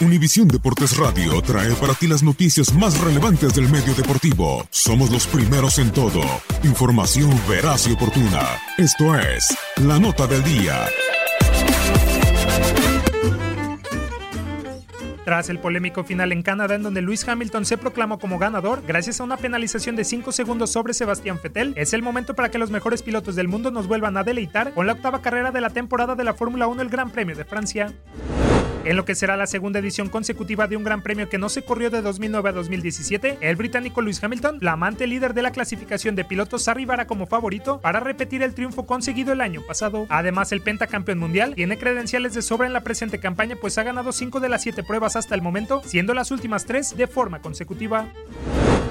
Univisión Deportes Radio trae para ti las noticias más relevantes del medio deportivo. Somos los primeros en todo. Información veraz y oportuna. Esto es La Nota del Día. Tras el polémico final en Canadá en donde Lewis Hamilton se proclamó como ganador gracias a una penalización de 5 segundos sobre Sebastián Vettel, es el momento para que los mejores pilotos del mundo nos vuelvan a deleitar con la octava carrera de la temporada de la Fórmula 1 el Gran Premio de Francia. En lo que será la segunda edición consecutiva de un gran premio que no se corrió de 2009 a 2017, el británico Lewis Hamilton, flamante líder de la clasificación de pilotos, arribará como favorito para repetir el triunfo conseguido el año pasado. Además, el pentacampeón mundial tiene credenciales de sobra en la presente campaña, pues ha ganado 5 de las 7 pruebas hasta el momento, siendo las últimas 3 de forma consecutiva.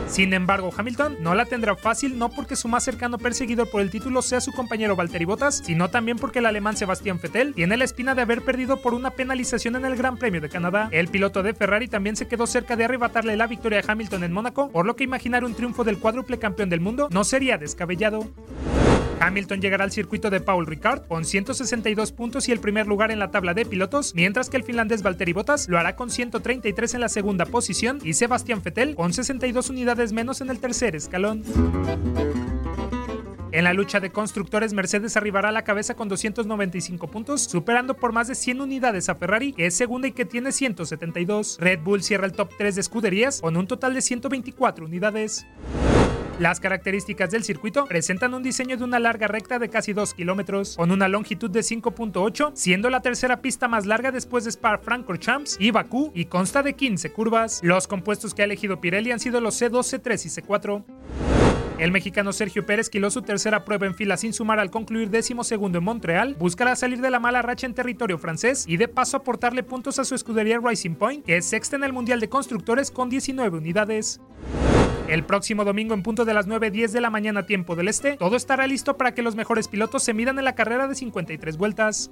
Sin embargo, Hamilton no la tendrá fácil no porque su más cercano perseguidor por el título sea su compañero Valtteri Bottas, sino también porque el alemán Sebastián Vettel tiene la espina de haber perdido por una penalización en el Gran Premio de Canadá. El piloto de Ferrari también se quedó cerca de arrebatarle la victoria a Hamilton en Mónaco, por lo que imaginar un triunfo del cuádruple campeón del mundo no sería descabellado. Hamilton llegará al circuito de Paul Ricard con 162 puntos y el primer lugar en la tabla de pilotos, mientras que el finlandés Valtteri Bottas lo hará con 133 en la segunda posición y Sebastián Vettel con 62 unidades menos en el tercer escalón. En la lucha de constructores, Mercedes arribará a la cabeza con 295 puntos, superando por más de 100 unidades a Ferrari, que es segunda y que tiene 172. Red Bull cierra el top 3 de escuderías con un total de 124 unidades. Las características del circuito presentan un diseño de una larga recta de casi 2 kilómetros, con una longitud de 5.8, siendo la tercera pista más larga después de Spa-Francorchamps y Bakú, y consta de 15 curvas. Los compuestos que ha elegido Pirelli han sido los C2, C3 y C4. El mexicano Sergio Pérez quiló su tercera prueba en fila sin sumar al concluir décimo segundo en Montreal, buscará salir de la mala racha en territorio francés y de paso aportarle puntos a su escudería Racing Point, que es sexta en el Mundial de Constructores con 19 unidades. El próximo domingo en punto de las 9.10 de la mañana tiempo del este, todo estará listo para que los mejores pilotos se midan en la carrera de 53 vueltas.